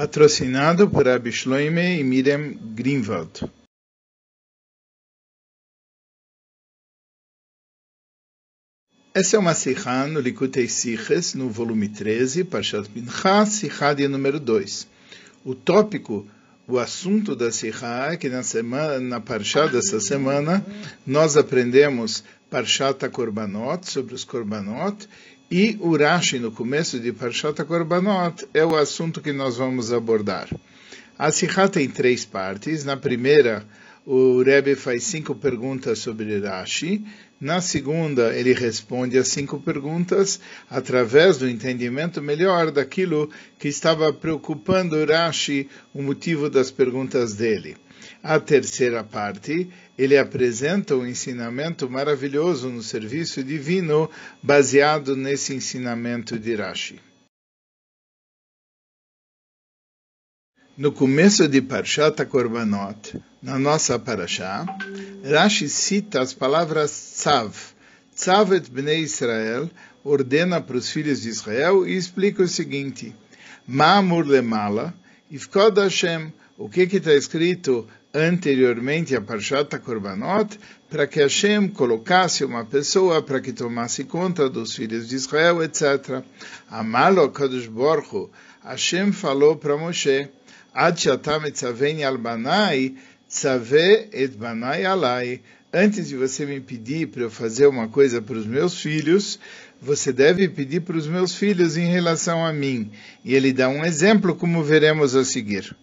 patrocinado por Abishloime e Miriam Greenwald. Essa é uma Sikha no Likutei Siches, no volume 13, Parshat Pinchas, Sikha de número 2. O tópico, o assunto da Sikha é que na semana, na Parshat dessa semana, nós aprendemos Parshat Korbanot, sobre os Korbanot, e o Rashi, no começo de Parshat Korbanot, é o assunto que nós vamos abordar. A Sikha tem três partes. Na primeira, o Rebbe faz cinco perguntas sobre Rashi. Na segunda, ele responde as cinco perguntas através do entendimento melhor daquilo que estava preocupando Rashi, o motivo das perguntas dele. A terceira parte, ele apresenta um ensinamento maravilhoso no serviço divino, baseado nesse ensinamento de Rashi. No começo de Parshat Korbanot, na nossa Parashá, Rashi cita as palavras Tzav. Tzav et Bnei Israel ordena para os filhos de Israel e explica o seguinte: Ma'amur lemala, ifkod Hashem, o que está escrito anteriormente a Parshat Korbanot, para que Hashem colocasse uma pessoa para que tomasse conta dos filhos de Israel, etc. Amalo Kadosh Borchu, Hashem falou para Moshe, Ad shatam etzaveni al banai, tzave et banai alai. Antes de você me pedir para eu fazer uma coisa para os meus filhos, você deve pedir para os meus filhos em relação a mim. E ele dá um exemplo, como veremos a seguir.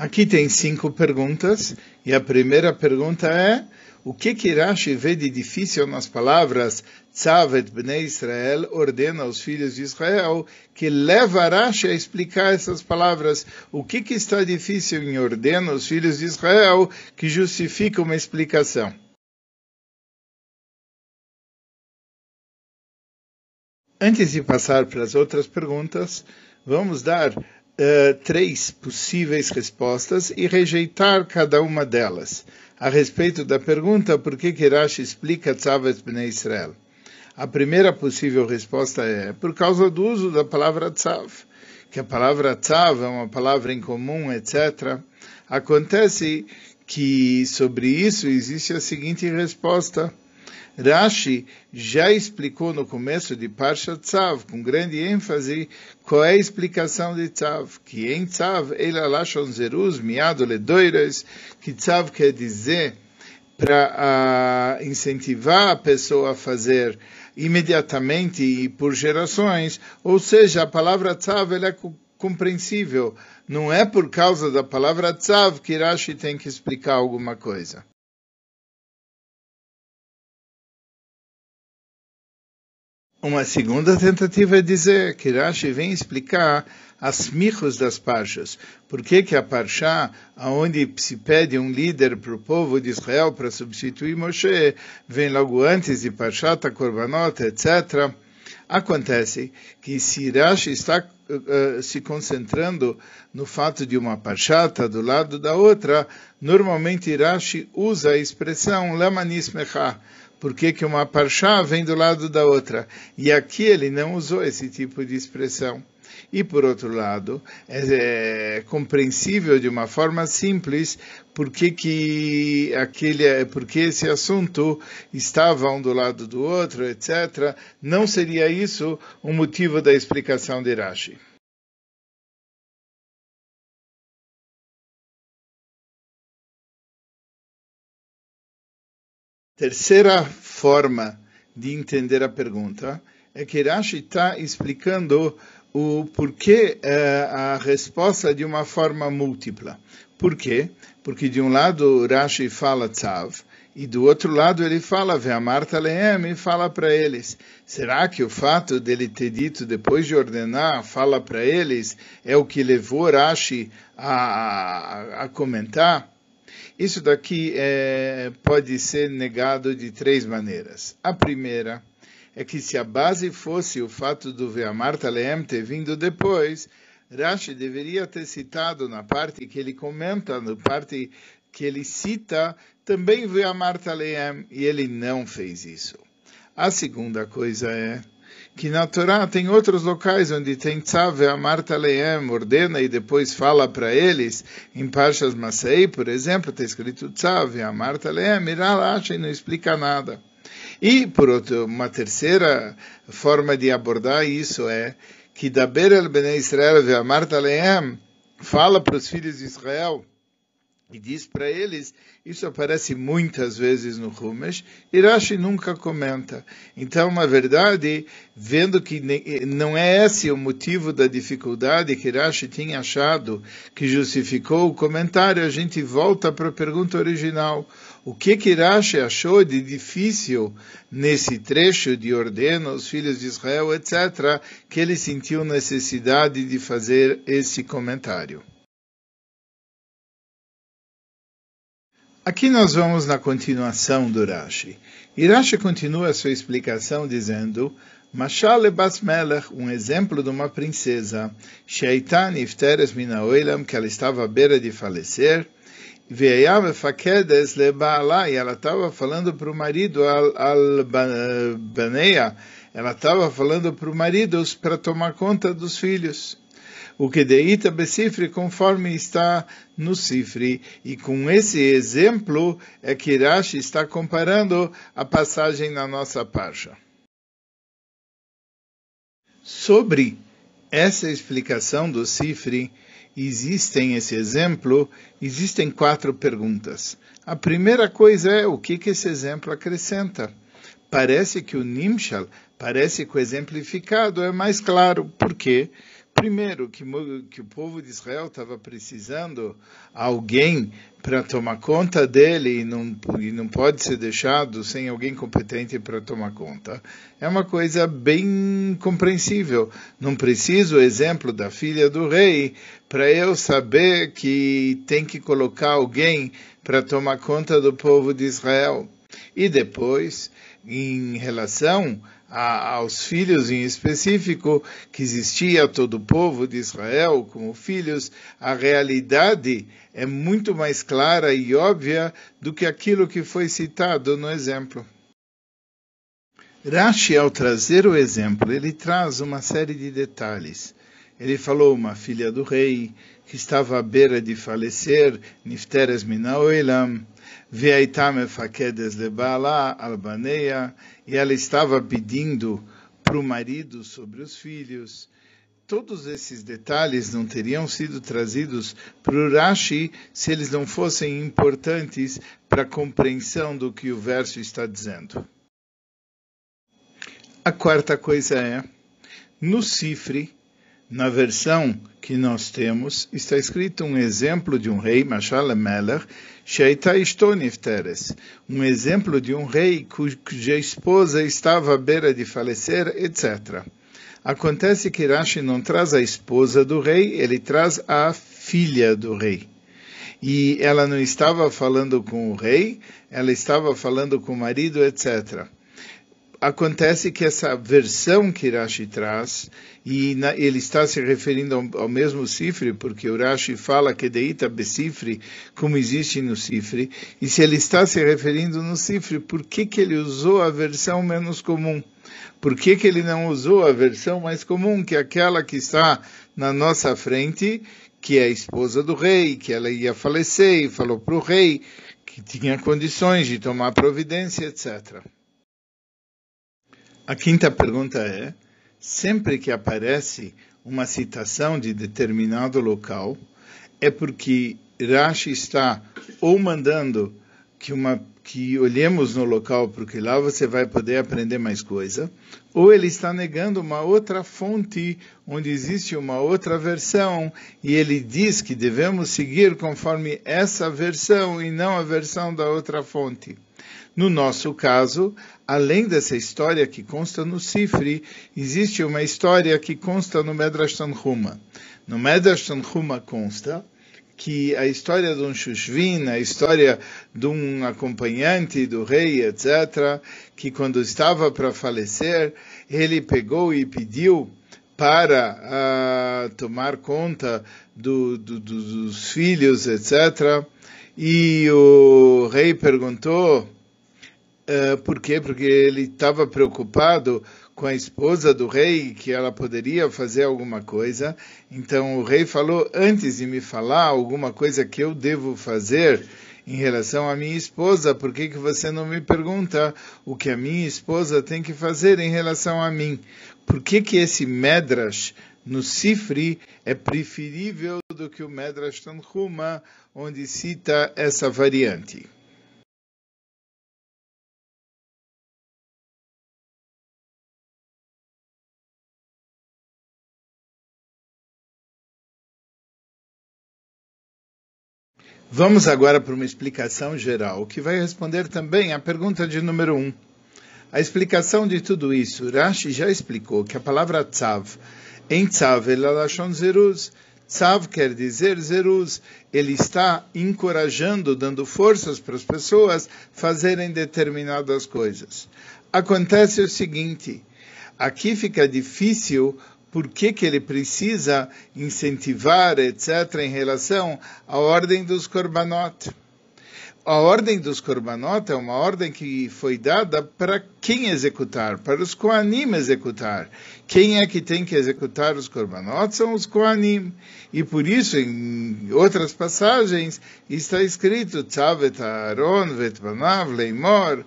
Aqui tem cinco perguntas, e a primeira pergunta é: o que que Rashi vê de difícil nas palavras Tzavet Bnei Israel ordena aos filhos de Israel, que leva Rashi a explicar essas palavras? O que que está difícil em ordena aos filhos de Israel que justifica uma explicação? Antes de passar para as outras perguntas, vamos dar uh, três possíveis respostas e rejeitar cada uma delas. A respeito da pergunta por que Rashi explica Tzavet Bnei Israel. A primeira possível resposta é por causa do uso da palavra Tzav, que a palavra Tzav é uma palavra em comum, etc. Acontece que sobre isso existe a seguinte resposta. Rashi já explicou no começo de Parsha Tzav, com grande ênfase, qual é a explicação de Tzav, que em Tzav, ele alashon zeruz, miado ledoiras, que Tzav quer dizer para uh, incentivar a pessoa a fazer imediatamente e por gerações, ou seja, a palavra Tzav é compreensível, não é por causa da palavra Tzav que Rashi tem que explicar alguma coisa. Uma segunda tentativa é dizer que Rashi vem explicar as michos das parchas. Por que, que a parchá, onde se pede um líder para o povo de Israel para substituir Moshe, vem logo antes de parchata, korbanot, etc. Acontece que se Rashi está uh, se concentrando no fato de uma parchata do lado da outra, normalmente Rashi usa a expressão lamanis mechá, por que, que uma parchá vem do lado da outra. E aqui ele não usou esse tipo de expressão. E por outro lado, é, é compreensível de uma forma simples porque que aquele, porque esse assunto estava um do lado do outro, etc. Não seria isso o motivo da explicação de Rashi. Terceira forma de entender a pergunta é que Rashi está explicando o porquê é, a resposta de uma forma múltipla. Por quê? Porque de um lado Rashi fala tzav, e do outro lado ele fala Ve'amarta lehem e fala para eles. Será que o fato dele ter dito depois de ordenar, fala para eles, é o que levou Rashi a, a, a comentar? Isso daqui é, pode ser negado de três maneiras. A primeira é que se a base fosse o fato do Ve'amarta Leem ter vindo depois, Rashi deveria ter citado na parte que ele comenta, na parte que ele cita, também Ve'amarta Leem, e ele não fez isso. A segunda coisa é que na Torá tem outros locais onde tem Tzav Amarta Leem, ordena e depois fala para eles, em Parshas Masei, por exemplo, está escrito Tzav Amarta Leem, Miralacha e não explica nada. E, por outro, uma terceira forma de abordar isso é que Daber el Bnei Israel Amarta Leem fala para os filhos de Israel e diz para eles, isso aparece muitas vezes no Rumesh, e Rashi nunca comenta. Então, na verdade, vendo que não é esse o motivo da dificuldade que Rashi tinha achado que justificou o comentário, a gente volta para a pergunta original. O que que Rashi achou de difícil nesse trecho de ordena aos filhos de Israel, etc., que ele sentiu necessidade de fazer esse comentário? Aqui nós vamos na continuação do Rashi. E Rashi continua sua explicação dizendo, Mashal Bas Melech, um exemplo de uma princesa, Sheitan Ifteres Minaoilam, que ela estava à beira de falecer, Veiav Fakedes Lebaala, e ela estava falando para o marido, Al, al Baneia, ela estava falando para o marido para tomar conta dos filhos o que deita becifre conforme está no cifre. E com esse exemplo é que Rashi está comparando a passagem na nossa parcha. Sobre essa explicação do cifre, existem esse exemplo, existem quatro perguntas. A primeira coisa é o que, que esse exemplo acrescenta. Parece que o Nimshal, parece que o exemplificado é mais claro. Por quê? Primeiro, que, que o povo de Israel estava precisando alguém para tomar conta dele e não, e não pode ser deixado sem alguém competente para tomar conta. É uma coisa bem compreensível. Não preciso o exemplo da filha do rei para eu saber que tem que colocar alguém para tomar conta do povo de Israel. E depois, em relação a, aos filhos em específico, que existia todo o povo de Israel como filhos, a realidade é muito mais clara e óbvia do que aquilo que foi citado no exemplo. Rashi, ao trazer o exemplo, ele traz uma série de detalhes. Ele falou uma filha do rei que estava à beira de falecer, Nifteres Minaoelam, Veaitam Fakedes Lebala Albaneia, e ela estava pedindo para o marido sobre os filhos. Todos esses detalhes não teriam sido trazidos para o Rashi se eles não fossem importantes para a compreensão do que o verso está dizendo. A quarta coisa é, no cifre, na versão que nós temos, está escrito um exemplo de um rei, Mashal Melech, Sheita um exemplo de um rei cuja esposa estava à beira de falecer, etc. Acontece que Rashi não traz a esposa do rei, ele traz a filha do rei. E ela não estava falando com o rei, ela estava falando com o marido, etc acontece que essa versão que Rashi traz, e na, ele está se referindo ao, ao, mesmo cifre, porque o Rashi fala que deita becifre, como existe no cifre, e se ele está se referindo no cifre, por que, que ele usou a versão menos comum? Por que, que ele não usou a versão mais comum, que é aquela que está na nossa frente, que é a esposa do rei, que ela ia falecer e falou para o rei que tinha condições de tomar providência, etc. A quinta pergunta é: sempre que aparece uma citação de determinado local, é porque Rashi está ou mandando que, uma, que olhemos no local, porque lá você vai poder aprender mais coisa, ou ele está negando uma outra fonte onde existe uma outra versão e ele diz que devemos seguir conforme essa versão e não a versão da outra fonte. No nosso caso, além dessa história que consta no Sifri, existe uma história que consta no Medrash Tanhuma. No Medrash Tanhuma consta que a história de um Shushvin, a história de um acompanhante do rei, etc., que quando estava para falecer, ele pegou e pediu para uh, tomar conta do, do, dos filhos, etc. E o rei perguntou, Uh, por quê? Porque ele estava preocupado com a esposa do rei que ela poderia fazer alguma coisa. Então o rei falou: antes de me falar alguma coisa que eu devo fazer em relação à minha esposa, por que, que você não me pergunta o que a minha esposa tem que fazer em relação a mim? Por que, que esse Medrash no Sifri é preferível do que o Medrash Tanhuma, onde cita essa variante? Vamos agora para uma explicação geral, que vai responder também à pergunta de número 1. Um. A explicação de tudo isso, Rashi já explicou que a palavra tzav, em tzav, é zeruz. Tzav quer dizer zeruz. Ele está encorajando, dando forças para as pessoas fazerem determinadas coisas. Acontece o seguinte, aqui fica difícil por que, que ele precisa incentivar, etc., em relação à ordem dos korbanot. A ordem dos korbanot é uma ordem que foi dada para quem executar, para os Koanim executar. Quem é que tem que executar os korbanot são os Koanim. E por isso, em outras passagens, está escrito Tzavet Aaron, Vetbanav, Leimor,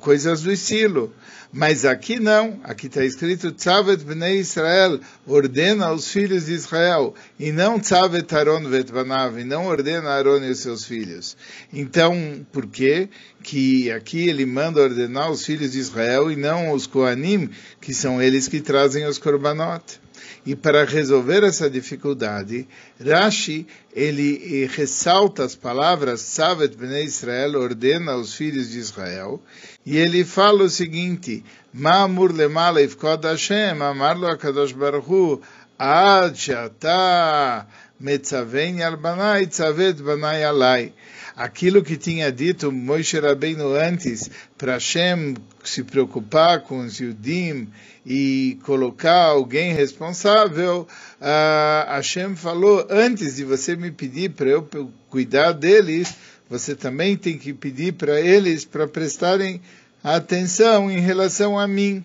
coisas do estilo. Mas aqui não, aqui está escrito Tzavet Bnei Israel, ordena aos filhos de Israel, e não Tzavet Aaron Vetbanav, e não ordena Aaron e os seus filhos. Então, por quê? Que aqui ele manda ordenar os filhos de Israel e não os Koanim, que são eles que trazem os Korbanot. E para resolver essa dificuldade, Rashi ele ressalta as palavras Savet Bnei Israel ordena aos filhos de Israel e ele fala o seguinte: Ma'amur lemala ifkod Hashem amar lo Akadosh Baruch ad metzaven al banai tzavet banai alai aquilo que tinha dito Moshe Rabbeinu antes, para Hashem se preocupar com os Yudim e colocar alguém responsável, uh, Hashem falou, antes de você me pedir para eu cuidar deles, você também tem que pedir para eles para prestarem atenção em relação a mim.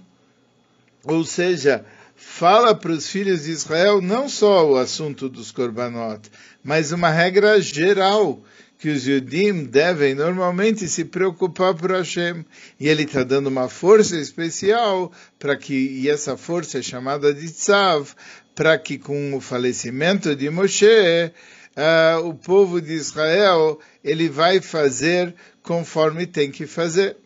Ou seja, fala para os filhos de Israel não só o assunto dos korbanot, mas uma regra geral que os Yudim devem normalmente se preocupar por Hashem. E ele está dando uma força especial para que, e essa força é chamada de Tzav, para que com o falecimento de Moshe, uh, o povo de Israel, ele vai fazer conforme tem que fazer.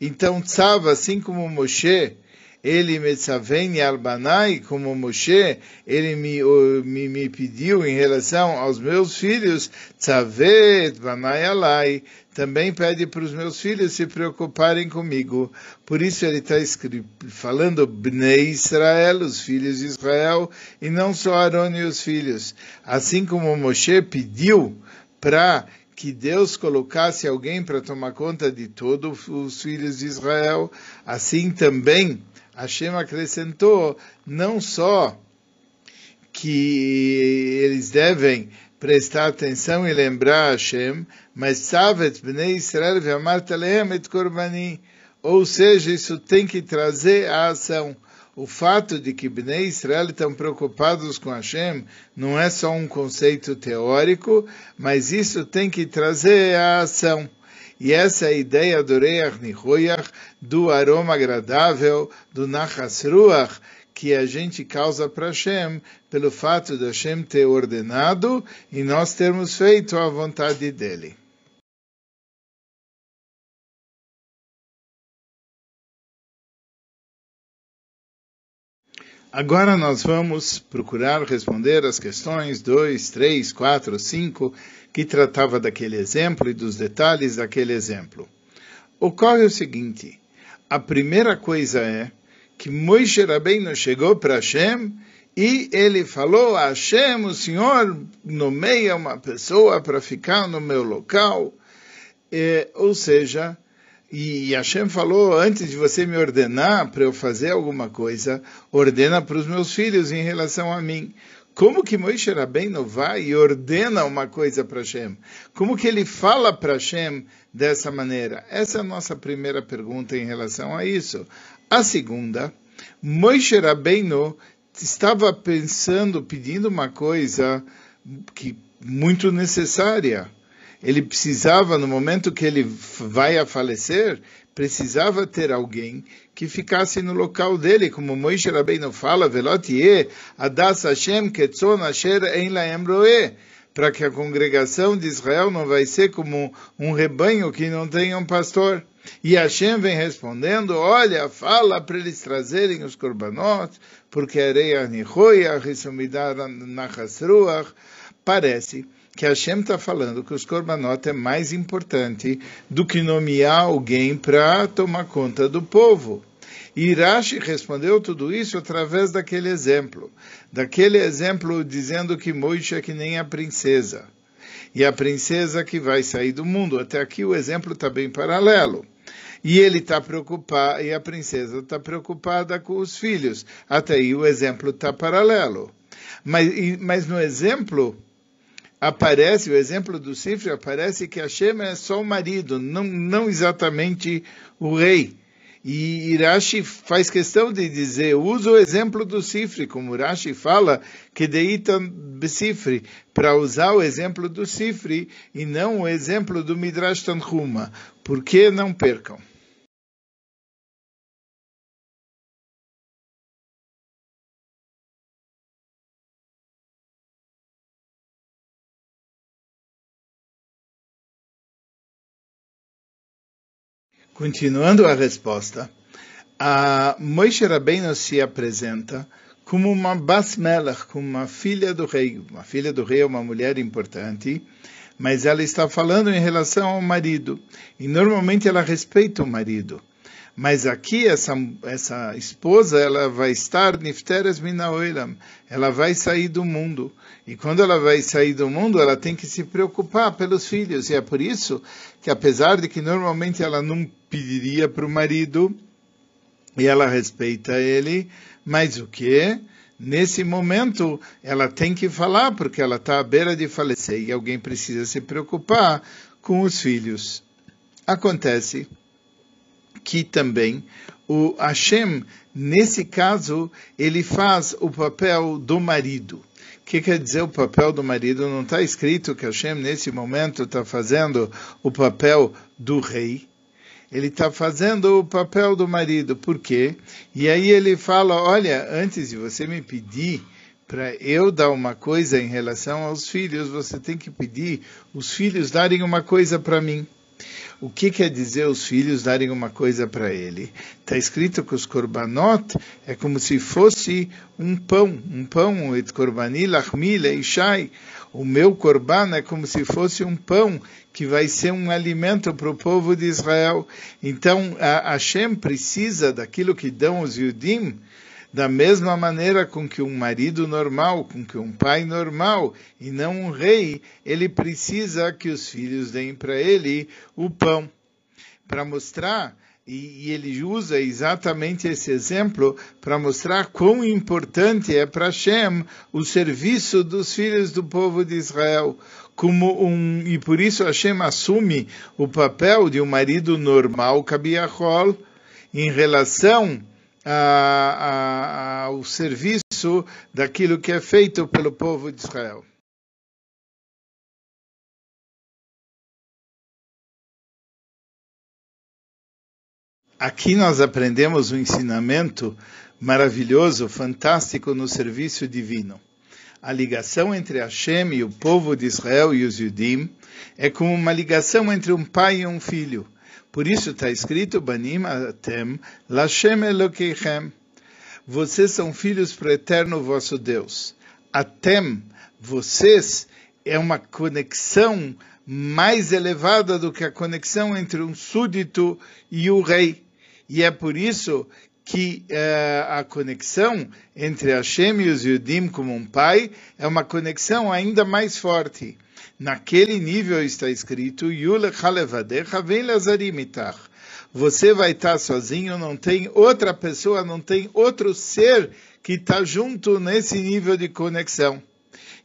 Então, Tzav, assim como Moshe, ele Metzaveni Albanai, como Moshe, ele me, me, me, pediu em relação aos meus filhos, Tzavet Banai Alai, também pede para os meus filhos se preocuparem comigo. Por isso ele está falando Bnei Israel, os filhos de Israel, e não só Aaron e os filhos. Assim como Moshe pediu para que Deus colocasse alguém para tomar conta de todos os filhos de Israel, assim também Hashem acrescentou não só que eles devem prestar atenção e lembrar Hashem, mas Savet Bnei Israel ve'amart alehem et korbani. Ou seja, isso tem que trazer a ação. O fato de que Bnei Israel estão preocupados com Hashem não é só um conceito teórico, mas isso tem que trazer a ação. E essa é a ideia do Reach Nihoyach, do aroma agradável, do Nachas Ruach, que a gente causa para Hashem pelo fato de Hashem ter ordenado e nós termos feito a vontade dele. Agora nós vamos procurar responder as questões 2, 3, 4, 5, que tratava daquele exemplo e dos detalhes daquele exemplo. Ocorre o seguinte, a primeira coisa é que Moisés Rabbeinu chegou para Hashem e ele falou a Hashem, o Senhor nomeia uma pessoa para ficar no meu local, é, ou seja, e Hashem falou, antes de você me ordenar para eu fazer alguma coisa, ordena para os meus filhos em relação a mim. Como que Moisés Rabbeinu vai e ordena uma coisa para Hashem? Como que ele fala para Hashem dessa maneira? Essa é a nossa primeira pergunta em relação a isso. A segunda Moshe Rabbeinu estava pensando, pedindo uma coisa que muito necessária. Ele precisava, no momento que ele vai a falecer, precisava ter alguém que ficasse no local dele, como Moisés Rabbeinu fala, Velotie, Adas Hashem Ketzon Asher Ein Laem Roe, para que a congregação de Israel não vai ser como um rebanho que não tem um pastor. E Hashem vem respondendo, olha, fala para eles trazerem os korbanot, porque areia nichoia, risumidar nachasruach, parece que Hashem está falando que os korbanot é mais importante do que nomear alguém para tomar conta do povo. E Rashi respondeu tudo isso através daquele exemplo. Daquele exemplo dizendo que Moisés é que nem a princesa. E a princesa que vai sair do mundo. Até aqui o exemplo está bem paralelo. E ele está preocupado, e a princesa está preocupada com os filhos. Até aí o exemplo está paralelo. Mas, mas no exemplo, aparece, o exemplo do Sifre aparece que Hashem é só o marido, não, não exatamente o rei. E Irashi faz questão de dizer, usa o exemplo do Sifre, como Irashi fala, que deitam Sifre, para usar o exemplo do Sifre e não o exemplo do Midrash Tanhuma. Por que não percam? Continuando a resposta, a Moshe Rabbeinu se apresenta como uma basmelach, como uma filha do rei. Uma filha do rei é uma mulher importante, mas ela está falando em relação ao marido. E normalmente ela respeita o marido. Mas aqui essa, essa esposa, ela vai estar nifteres minaoilam, ela vai sair do mundo. E quando ela vai sair do mundo, ela tem que se preocupar pelos filhos. E é por isso que apesar de que normalmente ela não pediria para o marido, e ela respeita ele, mas o que? Nesse momento, ela tem que falar, porque ela está à beira de falecer e alguém precisa se preocupar com os filhos. Acontece que também o Hashem, nesse caso, ele faz o papel do marido. O que quer dizer o papel do marido? Não está escrito que Hashem, nesse momento, está fazendo o papel do rei. Ele está fazendo o papel do marido. Por quê? E aí ele fala: olha, antes de você me pedir para eu dar uma coisa em relação aos filhos, você tem que pedir os filhos darem uma coisa para mim. O que quer dizer os filhos darem uma coisa para ele? Está escrito que os korbanot é como se fosse um pão, um pão, et korbani lachmi leishai. O meu korban é como se fosse um pão que vai ser um alimento para o povo de Israel. Então, a Hashem precisa daquilo que dão os Yudim, da mesma maneira com que um marido normal, com que um pai normal e não um rei, ele precisa que os filhos deem para ele o pão. Para mostrar, e, e, ele usa exatamente esse exemplo para mostrar quão importante é para Hashem o serviço dos filhos do povo de Israel. Como um, e por isso Hashem assume o papel de um marido normal, Kabiachol, em relação a, a, ao serviço daquilo que é feito pelo povo de Israel. Aqui nós aprendemos um ensinamento maravilhoso, fantástico no serviço divino. A ligação entre Hashem e o povo de Israel e os Yudim é como uma ligação entre um pai e um filho. Por isso está escrito, Banim Atem, Lashem Elokeichem. Vocês são filhos para o eterno vosso Deus. Atem, vocês, é uma conexão mais elevada do que a conexão entre um súdito e o rei. E é por isso que uh, a conexão entre Hashem e os Yudim como um pai é uma conexão ainda mais forte. Naquele nível está escrito, você vai estar sozinho, não tem outra pessoa, não tem outro ser que está junto nesse nível de conexão.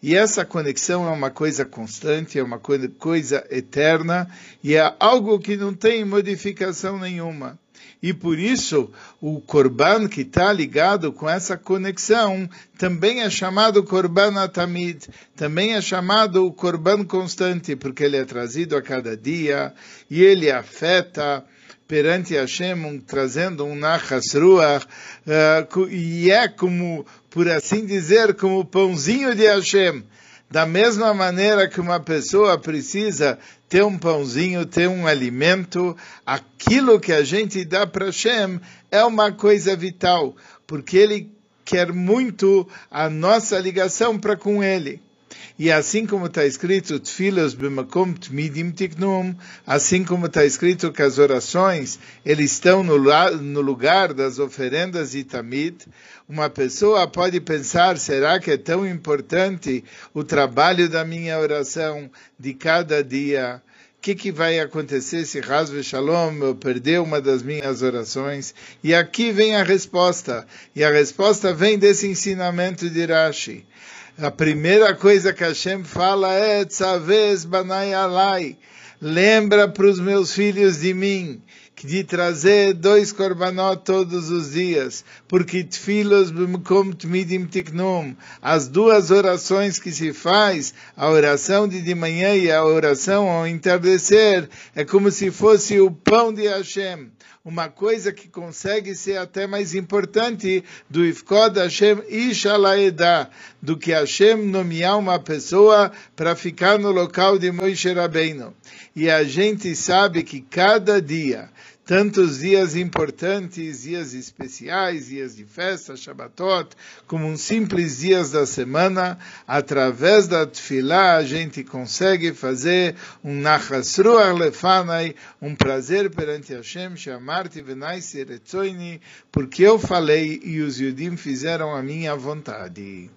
E essa conexão é uma coisa constante, é uma coisa eterna e é algo que não tem modificação nenhuma. E por isso, o Korban que está ligado com essa conexão também é chamado Korban Atamid, também é chamado o Korban constante, porque ele é trazido a cada dia e ele afeta perante Hashem, um, trazendo um Nachas Ruach, uh, e é como, por assim dizer, como o pãozinho de Hashem. Da mesma maneira que uma pessoa precisa ter um pãozinho, ter um alimento, aquilo que a gente dá para Hashem é uma coisa vital, porque ele quer muito a nossa ligação para com ele. E assim como está escrito, Tfilos b'makom tmidim tiknum, assim como está escrito que as orações, eles estão no, no lugar das oferendas de Tamid, uma pessoa pode pensar, será que é tão importante o trabalho da minha oração de cada dia? O que, que vai acontecer se Rasve Shalom eu perder uma das minhas orações? E aqui vem a resposta. E a resposta vem desse ensinamento de Rashi. A primeira coisa que Hashem fala é Tzavez Banai Alai. Lembra para os meus filhos de mim de trazer dois korbanot todos os dias, porque tfilos b'mkom tmidim tiknum, as duas orações que se faz, a oração de de manhã e a oração ao entardecer, é como se fosse o pão de Hashem uma coisa que consegue ser até mais importante do Ifkod Hashem Ishalaedah, do que Hashem nomear uma pessoa para ficar no local de Moshe Rabbeinu. E a gente sabe que cada dia tantos dias importantes, dias especiais, dias de festa, Shabbatot, como uns simples dias da semana, através da Tfilá a gente consegue fazer um Nachas Ruach Lefanai, um prazer perante Hashem, Shamarti Venai Seretzoini, porque eu falei e os Yudim fizeram a minha vontade.